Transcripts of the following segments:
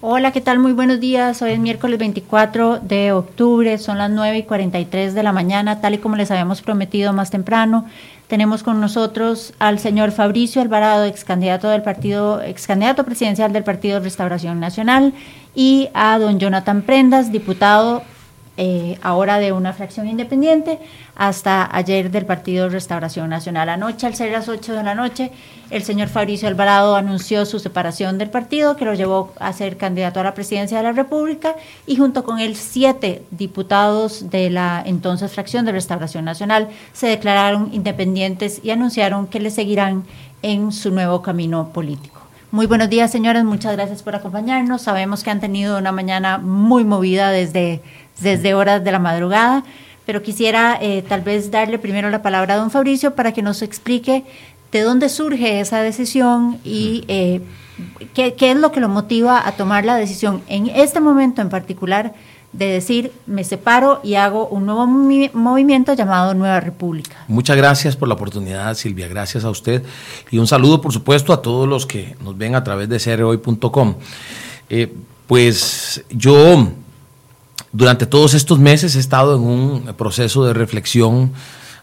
Hola, ¿qué tal? Muy buenos días. Hoy es miércoles 24 de octubre, son las 9 y 43 de la mañana, tal y como les habíamos prometido más temprano. Tenemos con nosotros al señor Fabricio Alvarado, ex candidato del partido, ex candidato presidencial del Partido Restauración Nacional, y a don Jonathan Prendas, diputado eh, ahora de una fracción independiente, hasta ayer del Partido Restauración Nacional. Anoche, al ser las 8 de la noche, el señor Fabricio Alvarado anunció su separación del partido, que lo llevó a ser candidato a la presidencia de la República, y junto con él, siete diputados de la entonces fracción de Restauración Nacional se declararon independientes y anunciaron que le seguirán en su nuevo camino político. Muy buenos días, señores. Muchas gracias por acompañarnos. Sabemos que han tenido una mañana muy movida desde desde horas de la madrugada, pero quisiera eh, tal vez darle primero la palabra a don Fabricio para que nos explique de dónde surge esa decisión y eh, qué, qué, es lo que lo motiva a tomar la decisión en este momento en particular de decir me separo y hago un nuevo movimiento llamado Nueva República. Muchas gracias por la oportunidad, Silvia. Gracias a usted y un saludo, por supuesto, a todos los que nos ven a través de crhoy.com. Eh, pues yo durante todos estos meses he estado en un proceso de reflexión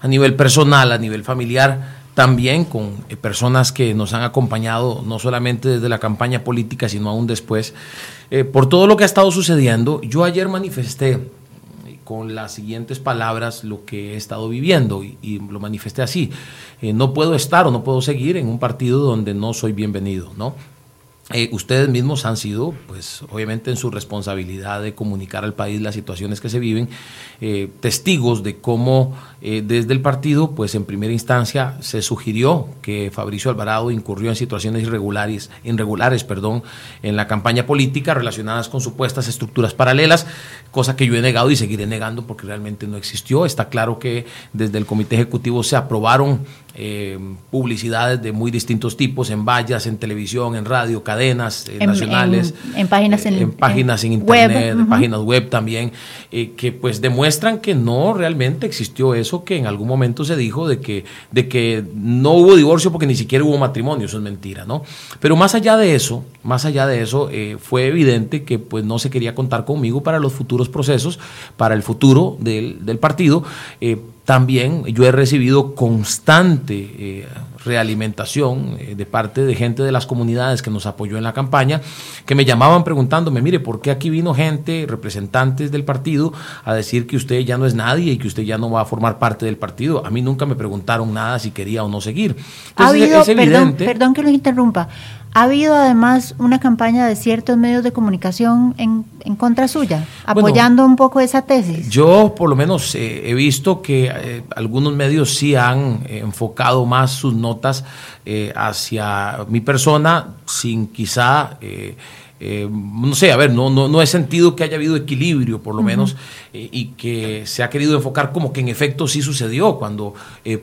a nivel personal, a nivel familiar, también con eh, personas que nos han acompañado no solamente desde la campaña política, sino aún después, eh, por todo lo que ha estado sucediendo. Yo ayer manifesté eh, con las siguientes palabras lo que he estado viviendo y, lo manifesté así. no puedo estar o no puedo seguir en un partido donde no soy bienvenido, ¿no? Eh, ustedes mismos han sido, pues obviamente en su responsabilidad de comunicar al país las situaciones que se viven, eh, testigos de cómo eh, desde el partido, pues en primera instancia se sugirió que Fabricio Alvarado incurrió en situaciones irregulares, irregulares perdón, en la campaña política relacionadas con supuestas estructuras paralelas, cosa que yo he negado y seguiré negando porque realmente no existió. Está claro que desde el Comité Ejecutivo se aprobaron publicidades de muy distintos tipos en vallas, en televisión, en radio, cadenas eh, nacionales, en, páginas en, páginas en internet, web, páginas web también, eh, que pues demuestran que no realmente existió eso que en algún momento se dijo de que de que no hubo divorcio porque ni siquiera hubo matrimonio, eso es mentira, ¿no? Pero más allá de eso, más allá de eso, fue evidente que pues no se quería contar conmigo para los futuros procesos, para el futuro del, del partido también yo he recibido constante eh, realimentación eh, de parte de gente de las comunidades que nos apoyó en la campaña, que me llamaban preguntándome, mire, ¿por qué aquí vino gente, representantes del partido, a decir que usted ya no es nadie y que usted ya no va a formar parte del partido? A mí nunca me preguntaron nada si quería o no seguir. ha habido, perdón, perdón que lo interrumpa, ha habido además una campaña de ciertos medios de comunicación en, en contra suya, apoyando un poco esa tesis. Yo por lo menos eh, he visto que eh, algunos medios sí han eh, enfocado más sus notas hacia mi persona, sin quizá... no sé, a ver, no, no, no he sentido que haya habido equilibrio, por lo menos, y que se ha querido enfocar como que en efecto sí sucedió, cuando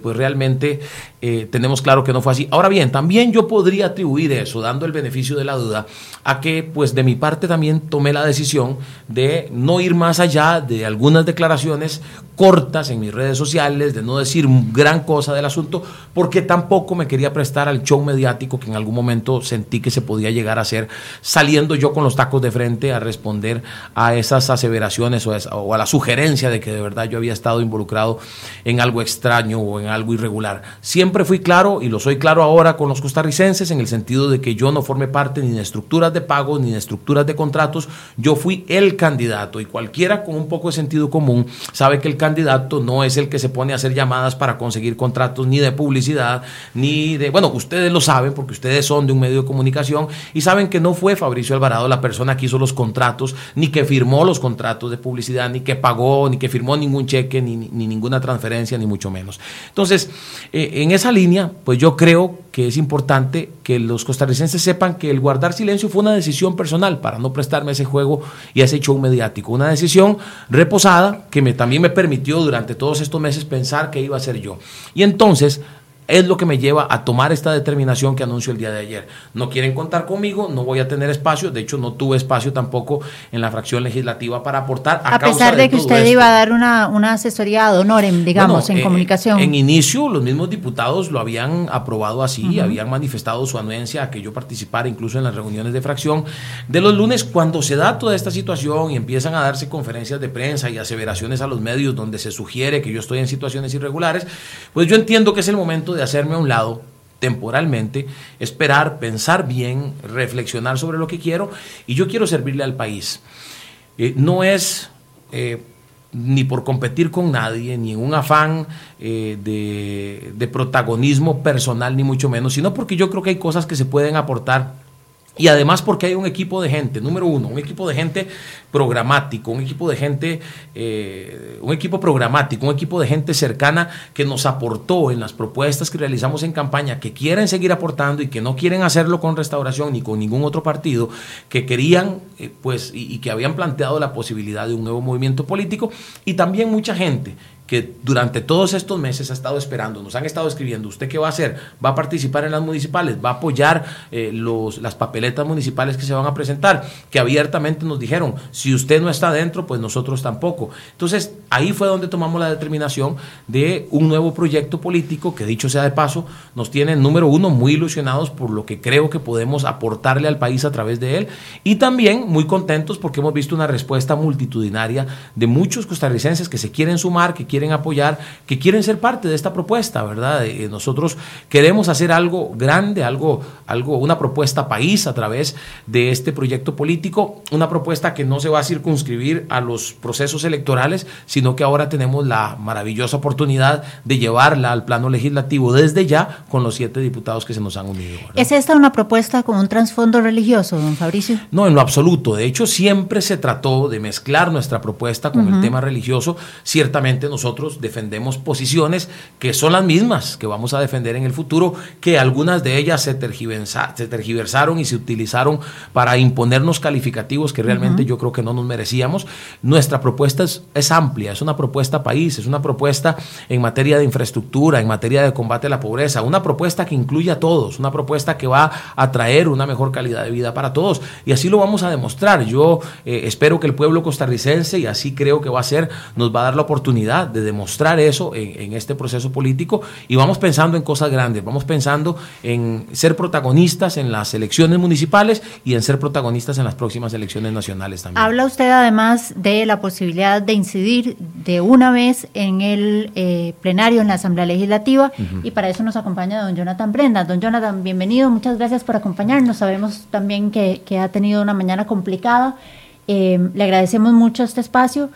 pues realmente eh, tenemos claro que no fue así. Ahora bien, también yo podría atribuir eso, dando el beneficio de la duda, a que pues de mi parte también tomé la decisión de no ir más allá de algunas declaraciones cortas en mis redes sociales, de no decir gran cosa del asunto, porque tampoco me quería prestar al show mediático que en algún momento sentí que se podía llegar a hacer, saliendo yo con los tacos de frente a responder a esas aseveraciones o a, o a la sugerencia de que de verdad yo había estado involucrado en algo extraño o en algo irregular. Siempre siempre fui claro y lo soy claro ahora con los costarricenses en el sentido de que yo no formé parte ni de estructuras de pago ni de estructuras de contratos, yo fui el candidato y cualquiera con un poco de sentido común sabe que el candidato no es el que se pone a hacer llamadas para conseguir contratos ni de publicidad ni de, bueno, ustedes lo saben porque ustedes son de un medio de comunicación y saben que no fue Fabricio Alvarado la persona que hizo los contratos, ni que firmó los contratos de publicidad, ni que pagó, ni que firmó ningún cheque, ni, ni ninguna transferencia, ni mucho menos. Entonces, eh, en ese esa línea, pues yo creo que es importante que los costarricenses sepan que el guardar silencio fue una decisión personal para no prestarme ese juego y a ese show mediático. Una decisión reposada que me, también me permitió durante todos estos meses pensar que iba a ser yo. Y entonces es lo que me lleva a tomar esta determinación que anuncio el día de ayer. No quieren contar conmigo, no voy a tener espacio, de hecho no tuve espacio tampoco en la fracción legislativa para aportar. A, pesar de, que usted iba a dar una, una asesoría ad honorem, digamos, en eh, comunicación. En inicio los mismos diputados lo habían aprobado así, habían manifestado su anuencia a que yo participara incluso en las reuniones de fracción de los lunes cuando se da toda esta situación y empiezan a darse conferencias de prensa y aseveraciones a los medios donde se sugiere que yo estoy en situaciones irregulares, pues yo entiendo que es el momento de hacerme a un lado temporalmente, esperar, pensar bien, reflexionar sobre lo que quiero y yo quiero servirle al país. Eh, no es eh, ni por competir con nadie, ni un afán eh, de protagonismo personal, ni mucho menos, sino porque yo creo que hay cosas que se pueden aportar y además porque hay un equipo de gente, número uno, un equipo de gente programático, un equipo de gente, eh, un equipo programático, un equipo de gente cercana que nos aportó en las propuestas que realizamos en campaña, que quieren seguir aportando y que no quieren hacerlo con restauración ni con ningún otro partido, que querían, eh, pues, y, y que habían planteado la posibilidad de un nuevo movimiento político, y también mucha gente que durante todos estos meses ha estado esperando, nos han estado escribiendo, ¿usted qué va a hacer? ¿Va a participar en las municipales? ¿Va a apoyar eh, los, las papeletas municipales que se van a presentar? Que abiertamente nos dijeron, si usted no está dentro, pues nosotros tampoco. Entonces, ahí fue donde tomamos la determinación de un nuevo proyecto político que, dicho sea de paso, nos tiene, número uno, muy ilusionados por lo que creo que podemos aportarle al país a través de él y también muy contentos porque hemos visto una respuesta multitudinaria de muchos costarricenses que se quieren sumar, que quieren apoyar, que quieren ser parte de esta propuesta, ¿verdad? Eh, nosotros queremos hacer algo grande, algo, algo, una propuesta país a través de este proyecto político, una propuesta que no se va a circunscribir a los procesos electorales, sino que ahora tenemos la maravillosa oportunidad de llevarla al plano legislativo desde ya con los siete diputados que se nos han unido. ¿Es esta una propuesta con un trasfondo religioso, don Fabricio? No, en lo absoluto. De hecho, siempre se trató de mezclar nuestra propuesta con el tema religioso. Ciertamente nosotros nosotros defendemos posiciones que son las mismas que vamos a defender en el futuro, que algunas de ellas se, tergiversaron y se utilizaron para imponernos calificativos que realmente yo creo que no nos merecíamos. Nuestra propuesta es, es, amplia, es una propuesta país, es una propuesta en materia de infraestructura, en materia de combate a la pobreza, una propuesta que incluye a todos, una propuesta que va a traer una mejor calidad de vida para todos. Y así lo vamos a demostrar. Yo eh, espero que el pueblo costarricense, y así creo que va a ser, nos va a dar la oportunidad de demostrar eso en, este proceso político y vamos pensando en cosas grandes, vamos pensando en ser protagonistas en las elecciones municipales y en ser protagonistas en las próximas elecciones nacionales también. Habla usted además de la posibilidad de incidir de una vez en el eh, plenario en la Asamblea Legislativa y para eso nos acompaña don Jonathan Brenda. Don Jonathan, bienvenido, muchas gracias por acompañarnos. Sabemos también que, ha tenido una mañana complicada. Eh, le agradecemos mucho este espacio.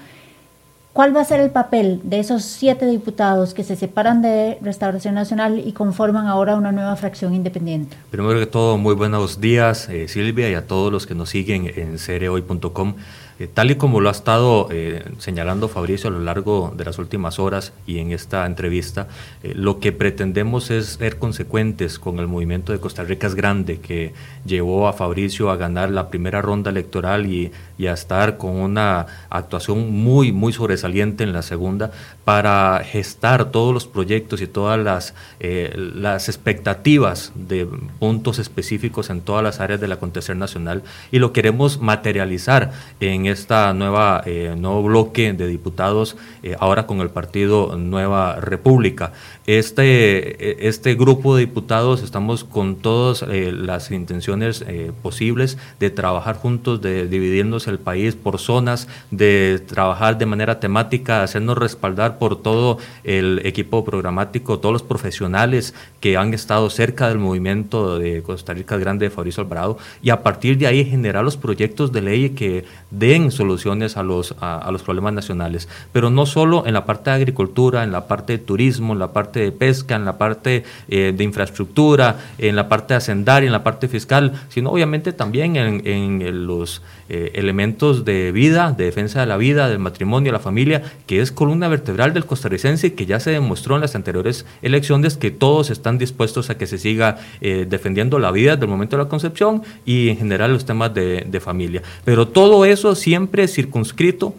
¿Cuál va a ser el papel de esos siete diputados que se separan de Restauración Nacional y conforman ahora una nueva fracción independiente? Primero que todo, muy buenos días, eh, Silvia, y a todos los que nos siguen en cereoy.com. Eh, tal y como lo ha estado eh, señalando Fabricio a lo largo de las últimas horas y en esta entrevista, eh, lo que pretendemos es ser consecuentes con el movimiento de Costa Rica es grande que llevó a Fabricio a ganar la primera ronda electoral y, y a estar con una actuación muy, muy sobresaliente en la segunda para gestar todos los proyectos y todas las, las expectativas de puntos específicos en todas las áreas del acontecer nacional. Y lo queremos materializar en esta nueva eh, nuevo bloque de diputados eh, ahora con el partido Nueva República. Este, eh, este grupo de diputados estamos con todas las intenciones posibles de trabajar juntos, de dividirnos el país por zonas, de trabajar de manera temática, hacernos respaldar por todo el equipo programático, todos los profesionales que han estado cerca del movimiento de Costa Rica Grande de Fabricio Alvarado y a partir de ahí generar los proyectos de ley que den soluciones a los, a, los problemas nacionales, pero no solo en la parte de agricultura, en la parte de turismo, en la parte de pesca, en la parte eh, de infraestructura, en la parte hacendaria, en la parte fiscal, sino obviamente también en, en los eh, elementos de vida, de defensa de la vida, del matrimonio, la familia, que es columna vertebral del costarricense que ya se demostró en las anteriores elecciones que todos están dispuestos a que se siga eh, defendiendo la vida del momento de la concepción y en general los temas de, de familia. Pero todo eso siempre circunscrito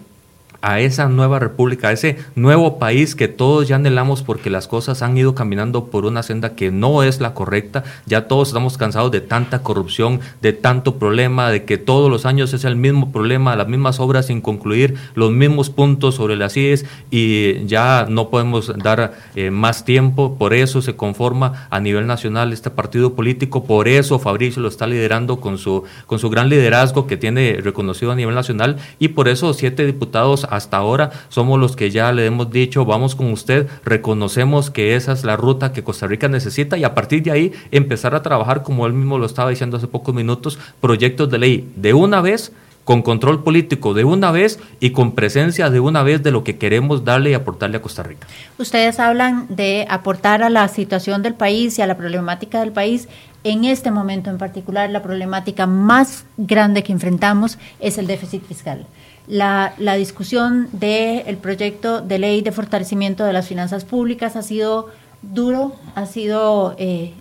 a esa nueva república, a ese nuevo país que todos ya anhelamos porque las cosas han ido caminando por una senda que no es la correcta. Ya todos estamos cansados de tanta corrupción, de tanto problema, de que todos los años es el mismo problema, las mismas obras sin concluir, los mismos puntos sobre las IES y ya no podemos dar eh, más tiempo. Por eso se conforma a nivel nacional este partido político, por eso Fabricio lo está liderando con su, con su gran liderazgo que tiene reconocido a nivel nacional y por eso siete diputados hasta ahora somos los que ya le hemos dicho, vamos con usted, reconocemos que esa es la ruta que Costa Rica necesita y a partir de ahí empezar a trabajar, como él mismo lo estaba diciendo hace pocos minutos, proyectos de ley de una vez con control político de una vez y con presencia de una vez de lo que queremos darle y aportarle a Costa Rica. Ustedes hablan de aportar a la situación del país y a la problemática del país. En este momento en particular, la problemática más grande que enfrentamos es el déficit fiscal. La, discusión del proyecto de ley de fortalecimiento de las finanzas públicas ha sido duro, ha sido eh,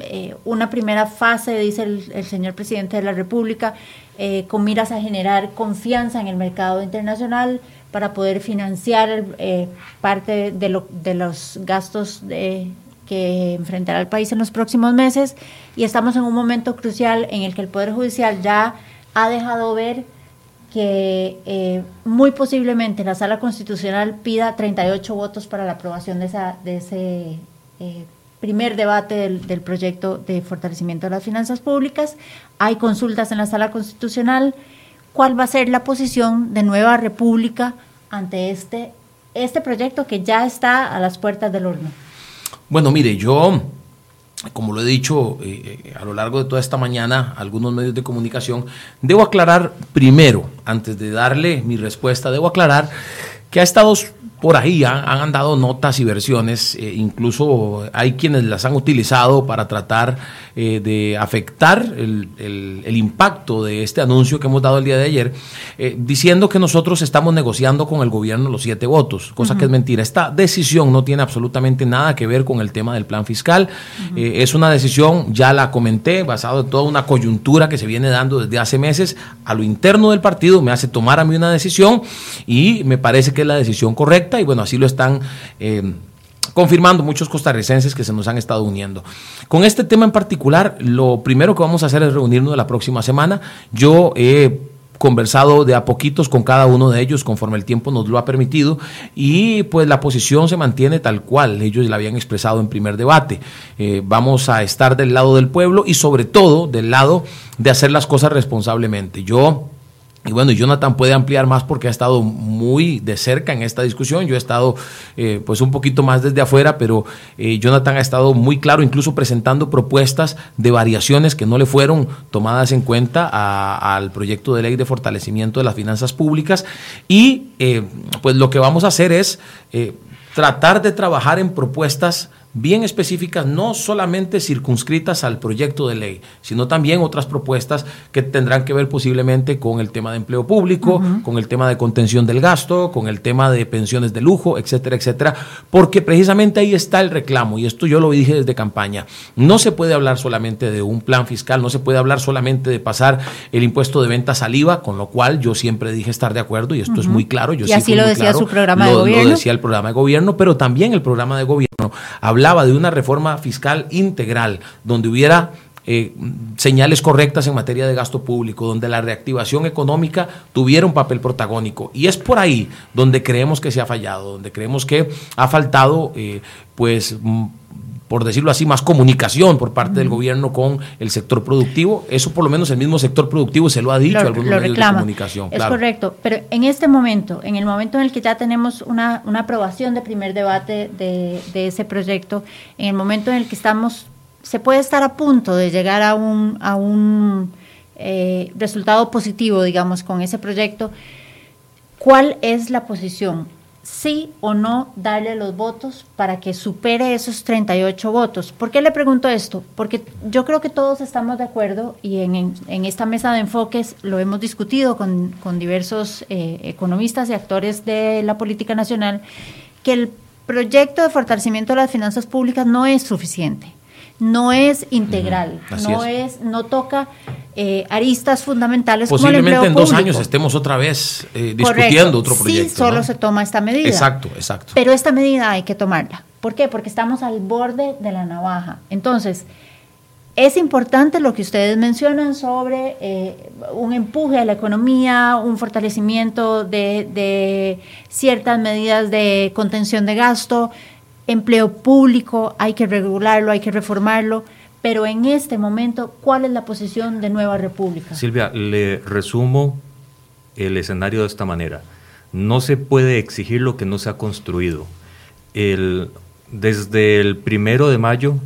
eh, una primera fase, dice el, señor presidente de la República, eh, con miras a generar confianza en el mercado internacional para poder financiar parte de, de, los gastos que enfrentará el país en los próximos meses. Y estamos en un momento crucial en el que el Poder Judicial ya ha dejado ver que eh, muy posiblemente la Sala Constitucional pida 38 votos para la aprobación de, ese eh, primer debate del, proyecto de fortalecimiento de las finanzas públicas. Hay consultas en la Sala Constitucional. ¿Cuál va a ser la posición de Nueva República ante este, este proyecto que ya está a las puertas del horno? Bueno, mire, yo como lo he dicho eh, a lo largo de toda esta mañana, algunos medios de comunicación, debo aclarar primero, antes de darle mi respuesta, debo aclarar que ha estado por ahí han, andado notas y versiones, eh, incluso hay quienes las han utilizado para tratar eh, de afectar el, impacto de este anuncio que hemos dado el día de ayer, eh, diciendo que nosotros estamos negociando con el gobierno los siete votos, cosa que es mentira. Esta decisión no tiene absolutamente nada que ver con el tema del plan fiscal, es una decisión, ya la comenté, basado en toda una coyuntura que se viene dando desde hace meses a lo interno del partido, me hace tomar a mí una decisión y me parece que es la decisión correcta y bueno, así lo están eh, confirmando muchos costarricenses que se nos han estado uniendo. Con este tema en particular, lo primero que vamos a hacer es reunirnos la próxima semana. Yo he conversado de a poquitos con cada uno de ellos conforme el tiempo nos lo ha permitido y pues la posición se mantiene tal cual ellos la habían expresado en primer debate. Eh, vamos a estar del lado del pueblo y sobre todo del lado de hacer las cosas responsablemente. Yo y bueno, Jonathan puede ampliar más porque ha estado muy de cerca en esta discusión. Yo he estado eh, pues un poquito más desde afuera, pero eh, Jonathan ha estado muy claro, incluso presentando propuestas de variaciones que no le fueron tomadas en cuenta al proyecto de ley de fortalecimiento de las finanzas públicas. Y eh, pues lo que vamos a hacer es tratar de trabajar en propuestas bien específicas, no solamente circunscritas al proyecto de ley, sino también otras propuestas que tendrán que ver posiblemente con el tema de empleo público, con el tema de contención del gasto, con el tema de pensiones de lujo, etcétera, etcétera, porque precisamente ahí está el reclamo, y esto yo lo dije desde campaña, no se puede hablar solamente de un plan fiscal, no se puede hablar solamente de pasar el impuesto de ventas al IVA, con lo cual yo siempre dije estar de acuerdo, y esto es muy claro. Yo y así lo decía su programa de gobierno. Lo decía el programa de gobierno, pero también el programa de gobierno hablaba de una reforma fiscal integral, donde hubiera eh, señales correctas en materia de gasto público, donde la reactivación económica tuviera un papel protagónico. Y es por ahí donde creemos que se ha fallado, donde creemos que ha faltado eh, pues por decirlo así, más comunicación por parte del gobierno con el sector productivo. Eso por lo menos el mismo sector productivo se lo ha dicho a algunos medios de comunicación. Es correcto, pero en este momento, en el momento en el que ya tenemos una, aprobación de primer debate de, ese proyecto, en el momento en el que estamos, se puede estar a punto de llegar a un, a un eh, resultado positivo, digamos, con ese proyecto, ¿cuál es la posición? Sí o no darle los votos para que supere esos 38 votos. ¿Por qué le pregunto esto? Porque yo creo que todos estamos de acuerdo y en, esta mesa de enfoques lo hemos discutido con, diversos eh, economistas y actores de la política nacional, que el proyecto de fortalecimiento de las finanzas públicas no es suficiente no es integral, no es. no toca eh, aristas fundamentales. Posiblemente como el en dos años estemos otra vez eh, discutiendo otro proyecto. Sí, solo se toma esta medida. Exacto, exacto. Pero esta medida hay que tomarla. ¿Por qué? Porque estamos al borde de la navaja. Entonces, es importante lo que ustedes mencionan sobre eh, un empuje a la economía, un fortalecimiento de, ciertas medidas de contención de gasto, empleo público, hay que regularlo, hay que reformarlo. Pero en este momento, ¿cuál es la posición de Nueva República? Silvia, le resumo el escenario de esta manera. No se puede exigir lo que no se ha construido. El, desde el primero de mayo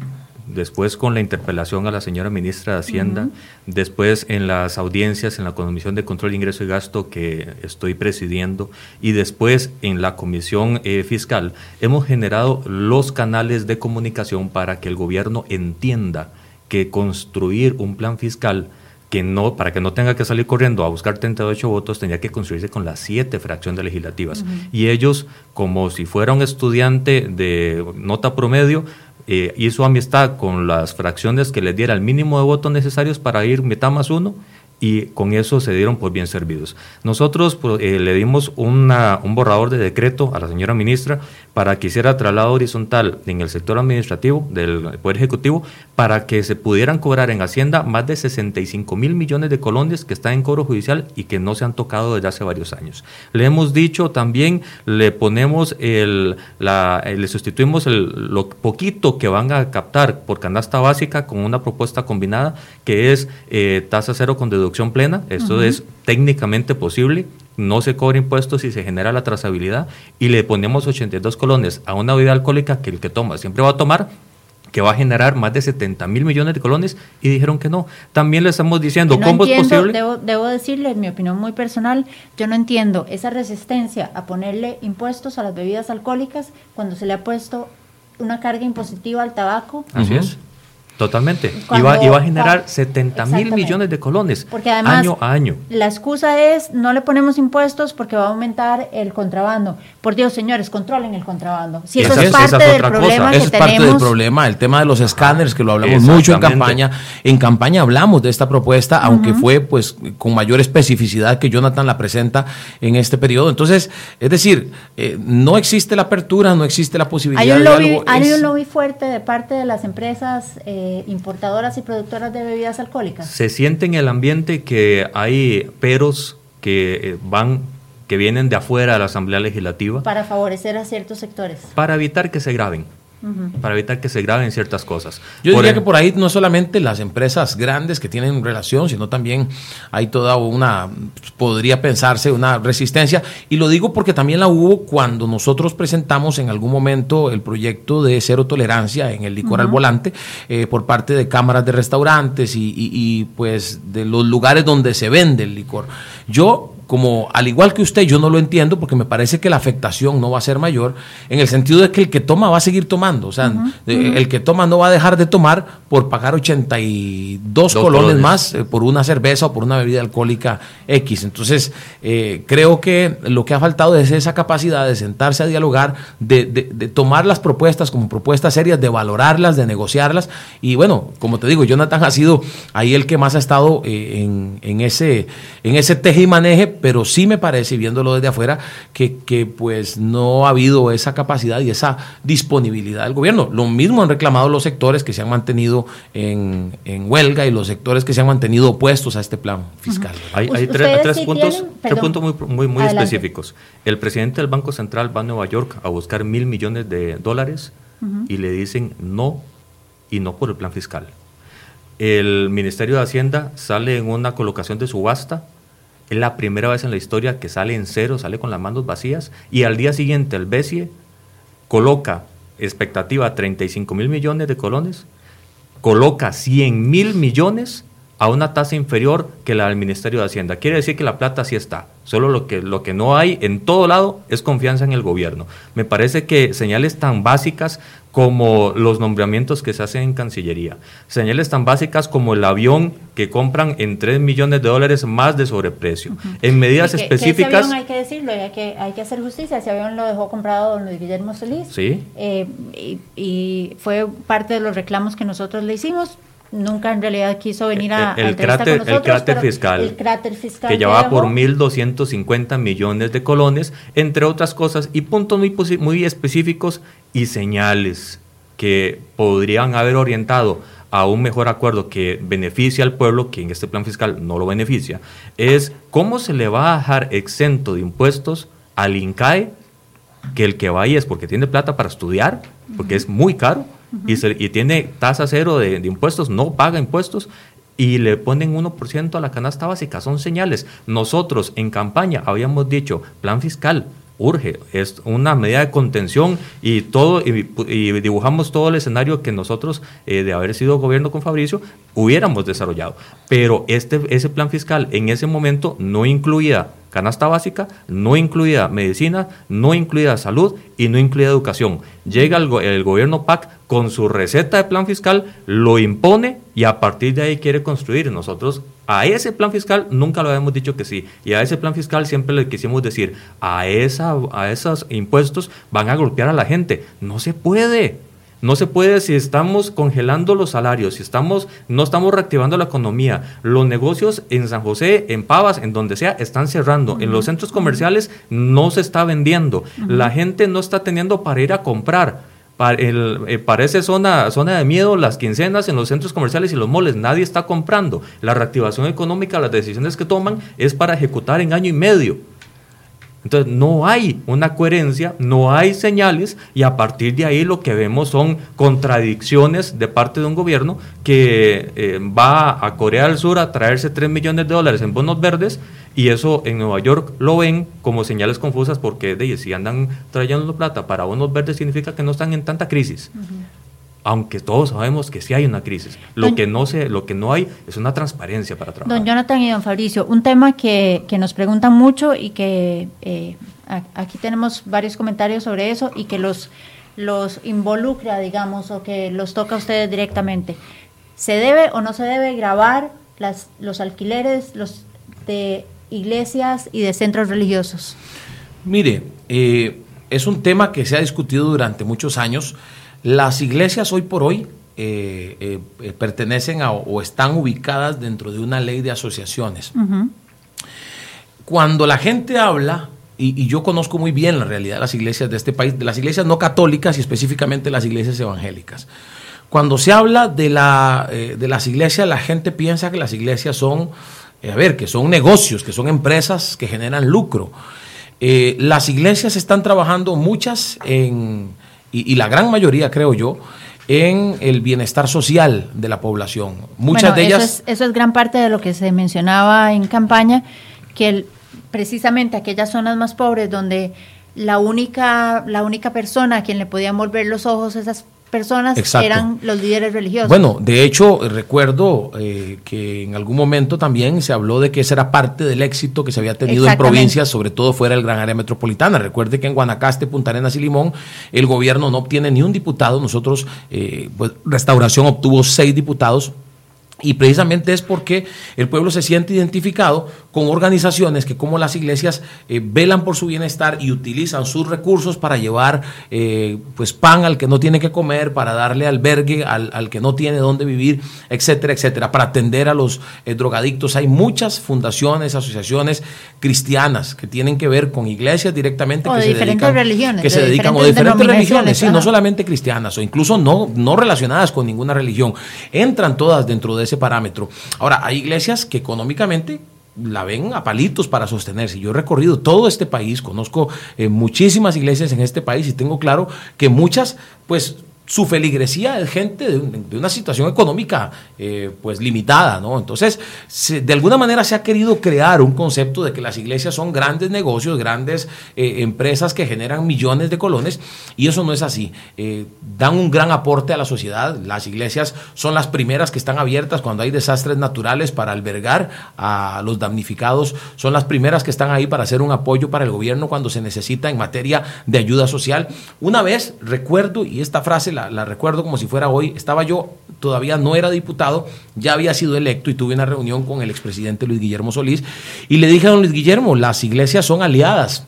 después con la interpelación a la señora ministra de Hacienda, después en las audiencias en la Comisión de Control de Ingreso y Gasto que estoy presidiendo y después en la Comisión eh, Fiscal, hemos generado los canales de comunicación para que el gobierno entienda que construir un plan fiscal que no, para que no tenga que salir corriendo a buscar 38 votos, tenía que construirse con las siete fracciones legislativas. Y ellos, como si fuera un estudiante de nota promedio, eh, hizo amistad con las fracciones que les diera el mínimo de votos necesarios para ir mitad más uno y con eso se dieron por bien servidos. Nosotros pues, eh, le dimos una, un borrador de decreto a la señora ministra para que hiciera traslado horizontal en el sector administrativo del Poder Ejecutivo para que se pudieran cobrar en Hacienda más de 65 mil millones de colones que están en cobro judicial y que no se han tocado desde hace varios años. Le hemos dicho también, le ponemos el, la, eh, le sustituimos el, lo poquito que van a captar por canasta básica con una propuesta combinada que es eh, tasa cero con deducción plena. Esto es técnicamente posible no se cobra impuestos y se genera la trazabilidad y le ponemos 82 colones a una bebida alcohólica que el que toma siempre va a tomar que va a generar más de 70 mil millones de colones y dijeron que no. También le estamos diciendo, ¿cómo es posible? Debo, debo decirle, en mi opinión muy personal, yo no entiendo esa resistencia a ponerle impuestos a las bebidas alcohólicas cuando se le ha puesto una carga impositiva al tabaco. Así es. Totalmente. iba, iba, a generar 70 mil millones de colones porque además, año a año. La excusa es no le ponemos impuestos porque va a aumentar el contrabando. Por Dios, señores, controlen el contrabando. Si eso es, parte del problema que es parte del problema, el tema de los escáneres, que lo hablamos mucho en campaña. En campaña hablamos de esta propuesta, aunque fue pues con mayor especificidad que Jonathan la presenta en este periodo. Entonces, es decir, eh, no existe la apertura, no existe la posibilidad hay un lobby, de algo. Hay un lobby fuerte de parte de las empresas. Eh, importadoras y productoras de bebidas alcohólicas? Se siente en el ambiente que hay peros que eh, van que vienen de afuera de la Asamblea Legislativa. Para favorecer a ciertos sectores. Para evitar que se graben para evitar que se graben ciertas cosas. Yo diría que por ahí no solamente las empresas grandes que tienen relación, sino también hay toda una, podría pensarse, una resistencia. Y lo digo porque también la hubo cuando nosotros presentamos en algún momento el proyecto de cero tolerancia en el licor al volante eh, por parte de cámaras de restaurantes y, y pues de los lugares donde se vende el licor. Yo como al igual que usted, yo no lo entiendo porque me parece que la afectación no va a ser mayor, en el sentido de que el que toma va a seguir tomando. O sea, el que toma no va a dejar de tomar por pagar 82 colones, más eh, por una cerveza o por una bebida alcohólica X. Entonces, eh, creo que lo que ha faltado es esa capacidad de sentarse a dialogar, de, de, tomar las propuestas como propuestas serias, de valorarlas, de negociarlas. Y bueno, como te digo, Jonathan ha sido ahí el que más ha estado eh, en, en, ese, en ese teje y maneje pero sí me parece, viéndolo desde afuera, que, que pues no ha habido esa capacidad y esa disponibilidad del gobierno. Lo mismo han reclamado los sectores que se han mantenido en, en huelga y los sectores que se han mantenido opuestos a este plan fiscal. Hay, hay tres, puntos, tres puntos muy, muy, muy específicos. El presidente del Banco Central va a Nueva York a buscar mil millones de dólares y le dicen no y no por el plan fiscal. El Ministerio de Hacienda sale en una colocación de subasta es la primera vez en la historia que sale en cero, sale con las manos vacías y al día siguiente el BESIE coloca expectativa 35 mil millones de colones, coloca 100 mil millones a una tasa inferior que la del Ministerio de Hacienda. Quiere decir que la plata sí está. Solo lo que, lo que no hay en todo lado es confianza en el gobierno. Me parece que señales tan básicas como los nombramientos que se hacen en Cancillería, señales tan básicas como el avión que compran en 3 millones de dólares más de sobreprecio. En medidas específicas... hay que decirlo, hay que, hay que hacer justicia, ese avión lo dejó comprado don Luis Guillermo Solís. Sí. Eh, y, y fue parte de los reclamos que nosotros le hicimos nunca en realidad quiso venir a, el, cráter, el cráter fiscal, el cráter fiscal que llevaba por 1.250 millones de colones, entre otras cosas, y puntos muy, muy específicos y señales que podrían haber orientado a un mejor acuerdo que beneficia al pueblo, que en este plan fiscal no lo beneficia, es cómo se le va a dejar exento de impuestos al INCAE, que el que vaya es porque tiene plata para estudiar, porque es muy caro, y, tiene tasa cero de, impuestos, no paga impuestos y le ponen 1% a la canasta básica. Son señales. Nosotros en campaña habíamos dicho plan fiscal. Urge, es una medida de contención y todo y, dibujamos todo el escenario que nosotros, eh, de haber sido gobierno con Fabricio, hubiéramos desarrollado. Pero este, ese plan fiscal en ese momento no incluía canasta básica, no incluida medicina, no incluida salud y no incluida educación. Llega el, el, gobierno PAC con su receta de plan fiscal, lo impone y a partir de ahí quiere construir. Nosotros a ese plan fiscal nunca lo habíamos dicho que sí. Y a ese plan fiscal siempre le quisimos decir, a, esa, a esos impuestos van a golpear a la gente. No se puede. No se puede si estamos congelando los salarios, si estamos, no estamos reactivando la economía. Los negocios en San José, en Pavas, en donde sea, están cerrando. En los centros comerciales no se está vendiendo. La gente no está teniendo para ir a comprar. El, eh, esa zona, zona de miedo, las quincenas en los centros comerciales y los moles, nadie está comprando. La reactivación económica, las decisiones que toman es para ejecutar en año y medio. Entonces no hay una coherencia, no hay señales y a partir de ahí lo que vemos son contradicciones de parte de un gobierno que eh, va a Corea del Sur a traerse 3 millones de dólares en bonos verdes y eso en Nueva York lo ven como señales confusas porque de, si andan trayendo plata para bonos verdes significa que no están en tanta crisis aunque todos sabemos que sí hay una crisis. Lo, que, no se, lo que no hay es una transparencia para trabajar. Don Jonathan y don Fabricio, un tema que, que nos preguntan mucho y que eh, aquí tenemos varios comentarios sobre eso y que los, los involucra, digamos, o que los toca a ustedes directamente. ¿Se debe o no se debe grabar las, los alquileres los de iglesias y de centros religiosos? Mire, eh, es un tema que se ha discutido durante muchos años. Las iglesias hoy por hoy eh, eh, eh, pertenecen a, o están ubicadas dentro de una ley de asociaciones. Cuando la gente habla, y, yo conozco muy bien la realidad de las iglesias de este país, de las iglesias no católicas y específicamente las iglesias evangélicas. Cuando se habla de, la, de las iglesias, la gente piensa que las iglesias son, a ver, que son negocios, que son empresas que generan lucro. las iglesias están trabajando muchas en y, la gran mayoría, creo yo, en el bienestar social de la población. Muchas de ellas... Eso es, gran parte de lo que se mencionaba en campaña, que precisamente aquellas zonas más pobres donde la única, la única persona a quien le podían volver los ojos esas personas eran los líderes religiosos. Bueno, de hecho, recuerdo eh, que en algún momento también se habló de que esa era parte del éxito que se había tenido en provincias, sobre todo fuera del gran área metropolitana. Recuerde que en Guanacaste, Punta Arenas y Limón, el gobierno no obtiene ni un diputado. Nosotros, eh, pues, Restauración obtuvo seis diputados y precisamente es porque el pueblo se siente identificado con organizaciones que como las iglesias eh, velan por su bienestar y utilizan sus recursos para llevar eh, pues pan al que no tiene que comer, para darle albergue al, que no tiene dónde vivir, etcétera, etcétera, para atender a los eh, drogadictos. Hay muchas fundaciones, asociaciones cristianas que tienen que ver con iglesias directamente. O que de diferentes religiones. Que se dedican, o diferentes religiones, sí, no solamente cristianas, o incluso no, no relacionadas con ninguna religión. Entran todas dentro de ese parámetro. Ahora, hay iglesias que económicamente la ven a palitos para sostenerse. Yo he recorrido todo este país, conozco eh, muchísimas iglesias en este país y tengo claro que muchas, pues su feligresía es gente de, una situación económica eh, pues limitada, ¿no? Entonces, de alguna manera se ha querido crear un concepto de que las iglesias son grandes negocios, grandes eh, empresas que generan millones de colones y eso no es así. Eh, dan un gran aporte a la sociedad. Las iglesias son las primeras que están abiertas cuando hay desastres naturales para albergar a los damnificados, son las primeras que están ahí para hacer un apoyo para el gobierno cuando se necesita en materia de ayuda social. Una vez, recuerdo, y esta frase la, recuerdo como si fuera hoy, estaba yo, todavía no era diputado, ya había sido electo y tuve una reunión con el expresidente Luis Guillermo Solís y le dije a don Luis Guillermo, las iglesias son aliadas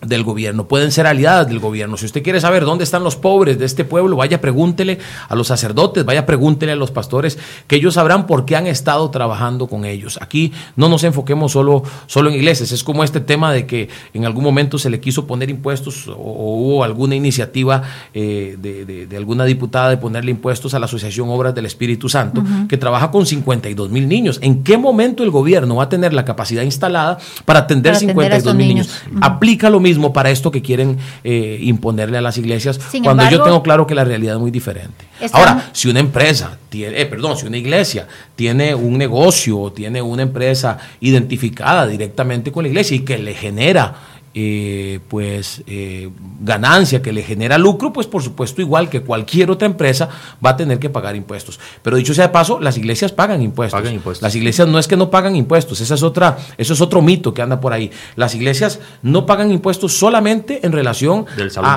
del gobierno, pueden ser aliadas del gobierno. Si usted quiere saber dónde están los pobres de este pueblo, vaya pregúntele a los sacerdotes, vaya pregúntele a los pastores, que ellos sabrán por qué han estado trabajando con ellos. Aquí no nos enfoquemos solo, solo en iglesias, es como este tema de que en algún momento se le quiso poner impuestos o, hubo alguna iniciativa eh, de, alguna diputada de ponerle impuestos a la Asociación Obras del Espíritu Santo, que trabaja con 52 mil niños. ¿En qué momento el gobierno va a tener la capacidad instalada para atender, 52 mil niños? Aplícalo mismo para esto que quieren eh, imponerle a las iglesias, cuando yo tengo claro que la realidad es muy diferente. Ahora, si una empresa, tiene, eh, perdón, si una iglesia tiene un negocio, tiene una empresa identificada directamente con la iglesia y que le genera eh, pues eh, ganancia que le genera lucro, pues por supuesto igual que cualquier otra empresa va a tener que pagar impuestos. Pero dicho sea de paso, las iglesias pagan impuestos. Las iglesias no es que no pagan impuestos, esa es otra, eso es otro mito que anda por ahí. Las iglesias no pagan impuestos solamente en relación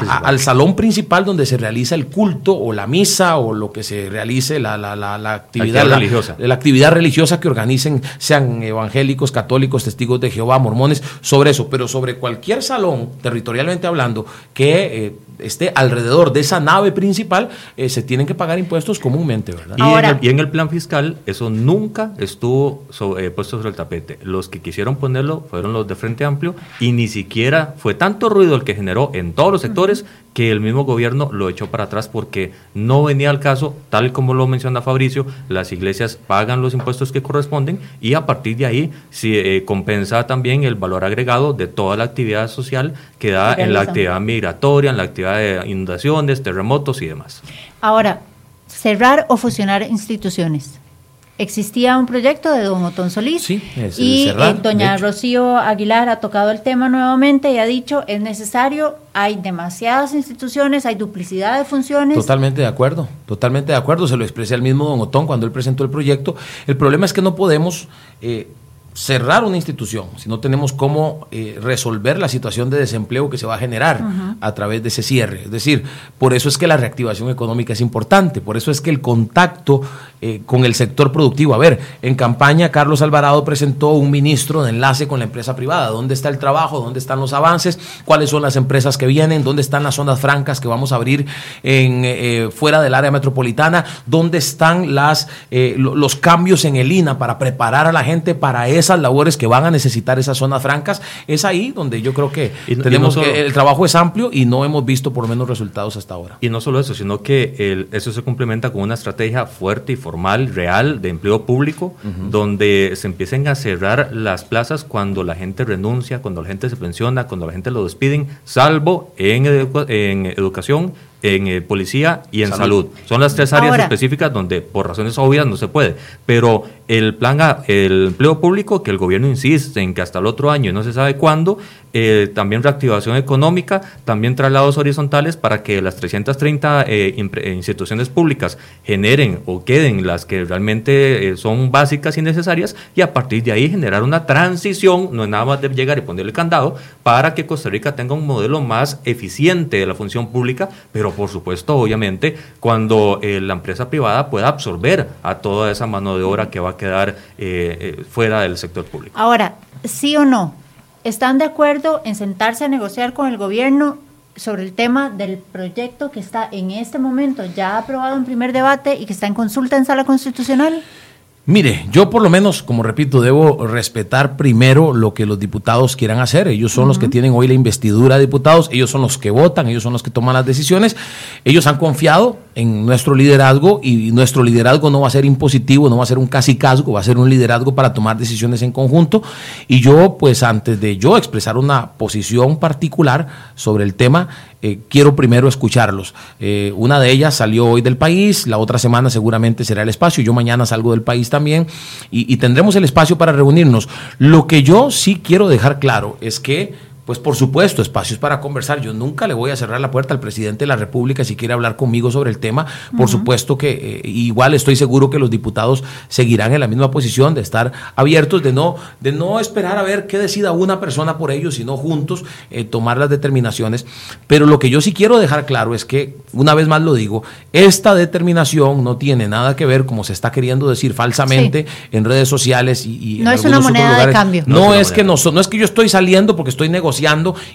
al salón principal donde se realiza el culto o la misa o lo que se realice la, actividad, religiosa. La, actividad religiosa que organicen, sean evangélicos, católicos, testigos de Jehová, mormones, sobre eso, pero sobre cualquier salón, territorialmente hablando, que eh, esté alrededor de esa nave principal, eh, se tienen que pagar impuestos comúnmente, ¿verdad? Y, en el, plan fiscal, eso nunca estuvo eh, puesto sobre el tapete. Los que quisieron ponerlo fueron los de Frente Amplio y ni siquiera fue tanto ruido el que generó en todos los sectores que el mismo gobierno lo echó para atrás porque no venía al caso, tal como lo menciona Fabricio, las iglesias pagan los impuestos que corresponden y a partir de ahí se compensa también el valor agregado de toda la actividad social que da en la actividad migratoria, en la actividad de inundaciones, terremotos y demás. Ahora, cerrar o fusionar instituciones. Existía un proyecto de don Otón Solís y eh, doña Rocío Aguilar ha tocado el tema nuevamente y ha dicho es necesario, hay demasiadas instituciones, hay duplicidad de funciones. Totalmente de acuerdo, totalmente de acuerdo, se lo expresé al mismo don Otón cuando él presentó el proyecto. El problema es que no podemos eh, cerrar una institución, si no tenemos cómo eh, resolver la situación de desempleo que se va a generar a través de ese cierre. Es decir, por eso es que la reactivación económica es importante, por eso es que el contacto eh, con el sector productivo. A ver, en campaña Carlos Alvarado presentó un ministro de enlace con la empresa privada. ¿Dónde está el trabajo? ¿Dónde están los avances? ¿Cuáles son las empresas que vienen? ¿Dónde están las zonas francas que vamos a abrir en, eh, fuera del área metropolitana? ¿Dónde están las, los cambios en el INA para preparar a la gente para esa labores que van a necesitar esas zonas francas, es ahí donde yo creo que tenemos el trabajo es amplio y no hemos visto por lo menos resultados hasta ahora. Y no solo eso, sino que eso se complementa con una estrategia fuerte y formal, real, de empleo público, donde se empiecen a cerrar las plazas cuando la gente renuncia, cuando la gente se pensiona, cuando la gente lo despiden, salvo en, en educación en eh, policía y en salud. Son las tres áreas específicas donde por razones obvias no se puede. Pero el plan A, el empleo público, que el gobierno insiste en que hasta el otro año no se sabe cuándo, eh, también reactivación económica, también traslados horizontales para que las 330 eh, eh, instituciones públicas generen o queden las que realmente son básicas y necesarias y a partir de ahí generar una transición, no es nada más de llegar y ponerle candado, para que Costa Rica tenga un modelo más eficiente de la función pública, pero por supuesto, obviamente, cuando la empresa privada pueda absorber a toda esa mano de obra que va quedar fuera del sector público. Ahora, sí o no, ¿Están de acuerdo en sentarse a negociar con el gobierno sobre el tema del proyecto que está en este momento ya aprobado en primer debate y que está en consulta en sala constitucional? Mire, yo por lo menos, como repito, debo respetar primero lo que los diputados quieran hacer. Ellos son los que tienen hoy la investidura de diputados, ellos son los que votan, ellos son los que toman las decisiones. Ellos han confiado en nuestro liderazgo y nuestro liderazgo no va a ser impositivo, no va a ser un casicazgo, va a ser un liderazgo para tomar decisiones en conjunto. Y yo, pues antes de yo expresar una posición particular sobre el tema, eh, quiero primero escucharlos. Eh, una de ellas salió hoy del país, la otra semana seguramente será el espacio, yo mañana salgo del país también y, y tendremos el espacio para reunirnos. Lo que yo sí quiero dejar claro es que pues por supuesto, espacios para conversar. Yo nunca le voy a cerrar la puerta al presidente de la República si quiere hablar conmigo sobre el tema. Por supuesto que eh, igual estoy seguro que los diputados seguirán en la misma posición de estar abiertos, de no, de no esperar a ver qué decida una persona por ellos, sino juntos eh, tomar las determinaciones. Pero lo que yo sí quiero dejar claro es que, una vez más lo digo, esta determinación no tiene nada que ver, como se está queriendo decir falsamente en redes sociales y, no es una moneda de cambio. No, es, que no, no es que yo estoy saliendo porque estoy negociando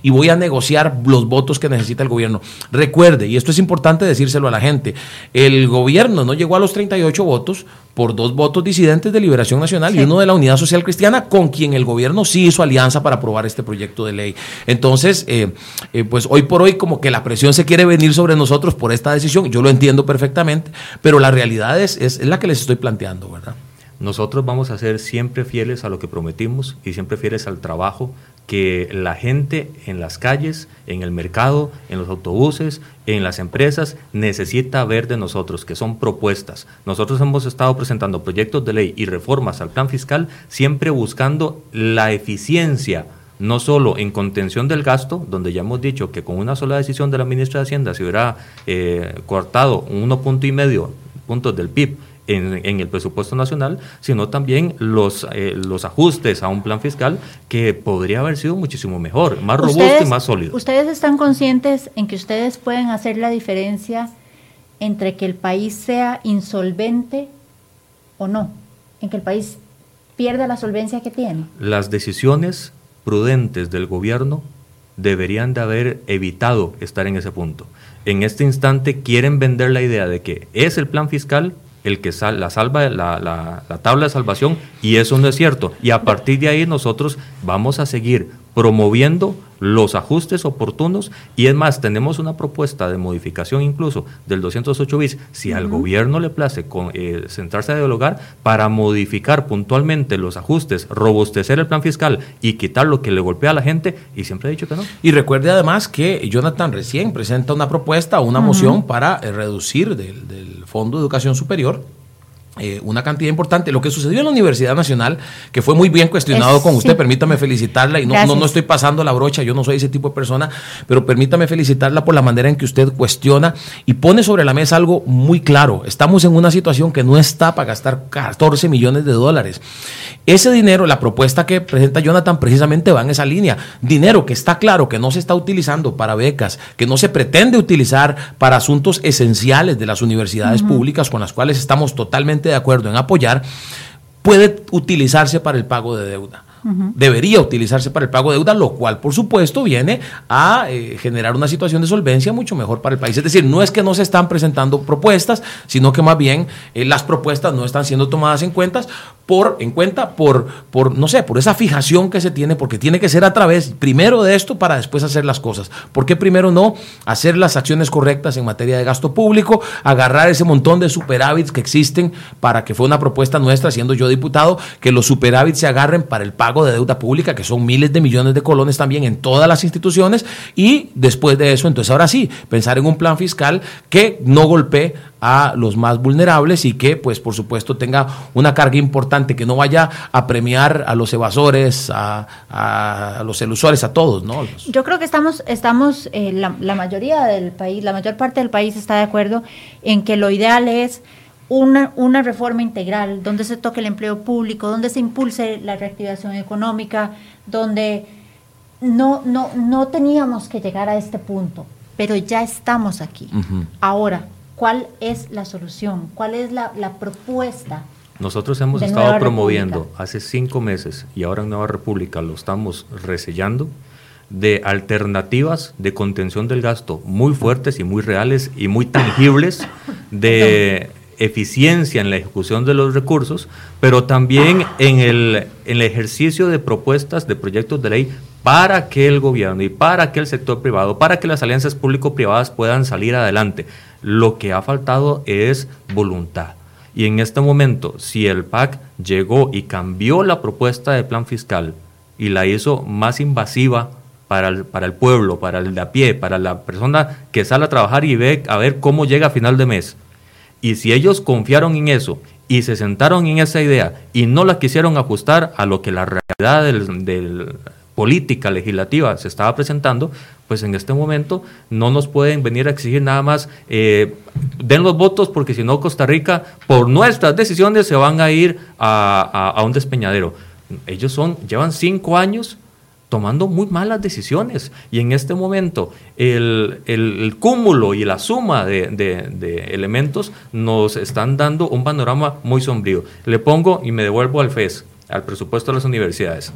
y voy a negociar los votos que necesita el gobierno. Recuerde, y esto es importante decírselo a la gente, el gobierno no llegó a los 38 votos por dos votos disidentes de Liberación Nacional y uno de la Unidad Social Cristiana, con quien el gobierno sí hizo alianza para aprobar este proyecto de ley. Entonces, eh, eh, pues hoy por hoy como que la presión se quiere venir sobre nosotros por esta decisión, yo lo entiendo perfectamente, pero la realidad es, es la que les estoy planteando, ¿verdad? Nosotros vamos a ser siempre fieles a lo que prometimos y siempre fieles al trabajo que la gente en las calles, en el mercado, en los autobuses, en las empresas necesita ver de nosotros, que son propuestas. Nosotros hemos estado presentando proyectos de ley y reformas al plan fiscal, siempre buscando la eficiencia no solo en contención del gasto, donde ya hemos dicho que con una sola decisión de la ministra de Hacienda se hubiera eh, cortado un 1.5 puntos del PIB en, el presupuesto nacional, sino también los, eh, los ajustes a un plan fiscal que podría haber sido muchísimo mejor, más robusto y más sólido. ¿Ustedes están conscientes en que ustedes pueden hacer la diferencia entre que el país sea insolvente o no? En que el país pierda la solvencia que tiene. Las decisiones prudentes del gobierno deberían de haber evitado estar en ese punto. En este instante quieren vender la idea de que es el plan fiscal el que sal, la salva la, la, la, tabla de salvación y eso no es cierto. Y a partir de ahí nosotros vamos a seguir promoviendo los ajustes oportunos y es más, tenemos una propuesta de modificación incluso del 208 bis, si al gobierno le place con, eh, sentarse a dialogar para modificar puntualmente los ajustes, robustecer el plan fiscal y quitar lo que le golpea a la gente y siempre ha dicho que no. Y recuerde además que Jonathan recién presenta una propuesta, una moción para eh, reducir del, del Fondo de Educación Superior eh, una cantidad importante. Lo que sucedió en la Universidad Nacional, que fue muy bien cuestionado con usted, permítame felicitarla, y no, no, no, estoy pasando la brocha, yo no soy ese tipo de persona, pero permítame felicitarla por la manera en que usted cuestiona y pone sobre la mesa algo muy claro. Estamos en una situación que no está para gastar 14 millones de dólares. Ese dinero, la propuesta que presenta Jonathan precisamente va en esa línea. Dinero que está claro que no se está utilizando para becas, que no se pretende utilizar para asuntos esenciales de las universidades públicas con las cuales estamos totalmente de acuerdo en apoyar, puede utilizarse para el pago de deuda debería utilizarse para el pago de deuda, lo cual, por supuesto, viene a eh, generar una situación de solvencia mucho mejor para el país. Es decir, no es que no se están presentando propuestas, sino que más bien eh, las propuestas no están siendo tomadas en cuenta por, en cuenta por, por, no sé, por esa fijación que se tiene, porque tiene que ser a través primero de esto para después hacer las cosas. ¿Por qué primero no hacer las acciones correctas en materia de gasto público, agarrar ese montón de superávits que existen para que fue una propuesta nuestra, siendo yo diputado, que los superávits se agarren para el pago de deuda pública, que son miles de millones de colones también en todas las instituciones, y después de eso, entonces ahora sí, pensar en un plan fiscal que no golpee a los más vulnerables y que, pues, por supuesto, tenga una carga importante, que no vaya a premiar a los evasores, a, a, los elusores, a todos, ¿no? Yo creo que estamos, estamos eh, la, la mayoría del país, la mayor parte del país está de acuerdo en que lo ideal es una, una reforma integral donde se toque el empleo público, donde se impulse la reactivación económica, donde no, no, no teníamos que llegar a este punto, pero ya estamos aquí. Ahora, ¿cuál es la solución? ¿Cuál es la, la propuesta? Nosotros hemos estado promoviendo hace cinco meses y ahora en Nueva República lo estamos resellando de alternativas de contención del gasto muy fuertes y muy reales y muy tangibles de eficiencia en la ejecución de los recursos, pero también en el, en el ejercicio de propuestas de proyectos de ley para que el gobierno y para que el sector privado, para que las alianzas público-privadas puedan salir adelante. Lo que ha faltado es voluntad. Y en este momento, si el PAC llegó y cambió la propuesta de plan fiscal y la hizo más invasiva para el, para el pueblo, para el de a pie, para la persona que sale a trabajar y ve a ver cómo llega a final de mes, y si ellos confiaron en eso y se sentaron en esa idea y no la quisieron ajustar a lo que la realidad del, política legislativa se estaba presentando, pues en este momento no nos pueden venir a exigir nada más, eh, den los votos porque si no Costa Rica, por nuestras decisiones, se van a ir a, a un despeñadero. Ellos son, llevan cinco años tomando muy malas decisiones. Y en este momento el, cúmulo y la suma de, elementos nos están dando un panorama muy sombrío. Le pongo y me devuelvo al FES, al presupuesto de las universidades.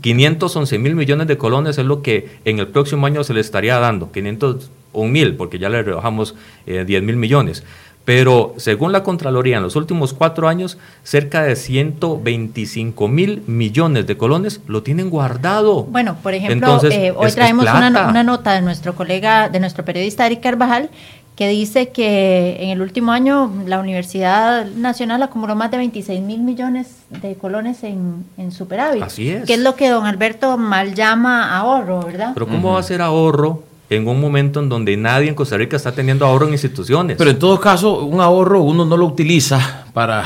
511 mil millones de colones es lo que en el próximo año se le estaría dando. 501 mil, porque ya le rebajamos 10 eh, mil millones pero según la Contraloría, en los últimos cuatro años, cerca de 125 mil millones de colones lo tienen guardado. Bueno, por ejemplo, eh, hoy traemos una, nota de nuestro colega, de nuestro periodista Eric Carvajal, que dice que en el último año la Universidad Nacional acumuló más de 26 mil millones de colones en, en superávit. Así es. Que es lo que don Alberto mal llama ahorro, ¿verdad? Pero ¿cómo va a ser ahorro en un momento en donde nadie en Costa Rica está teniendo ahorro en instituciones. Pero en todo caso, un ahorro uno no lo utiliza para,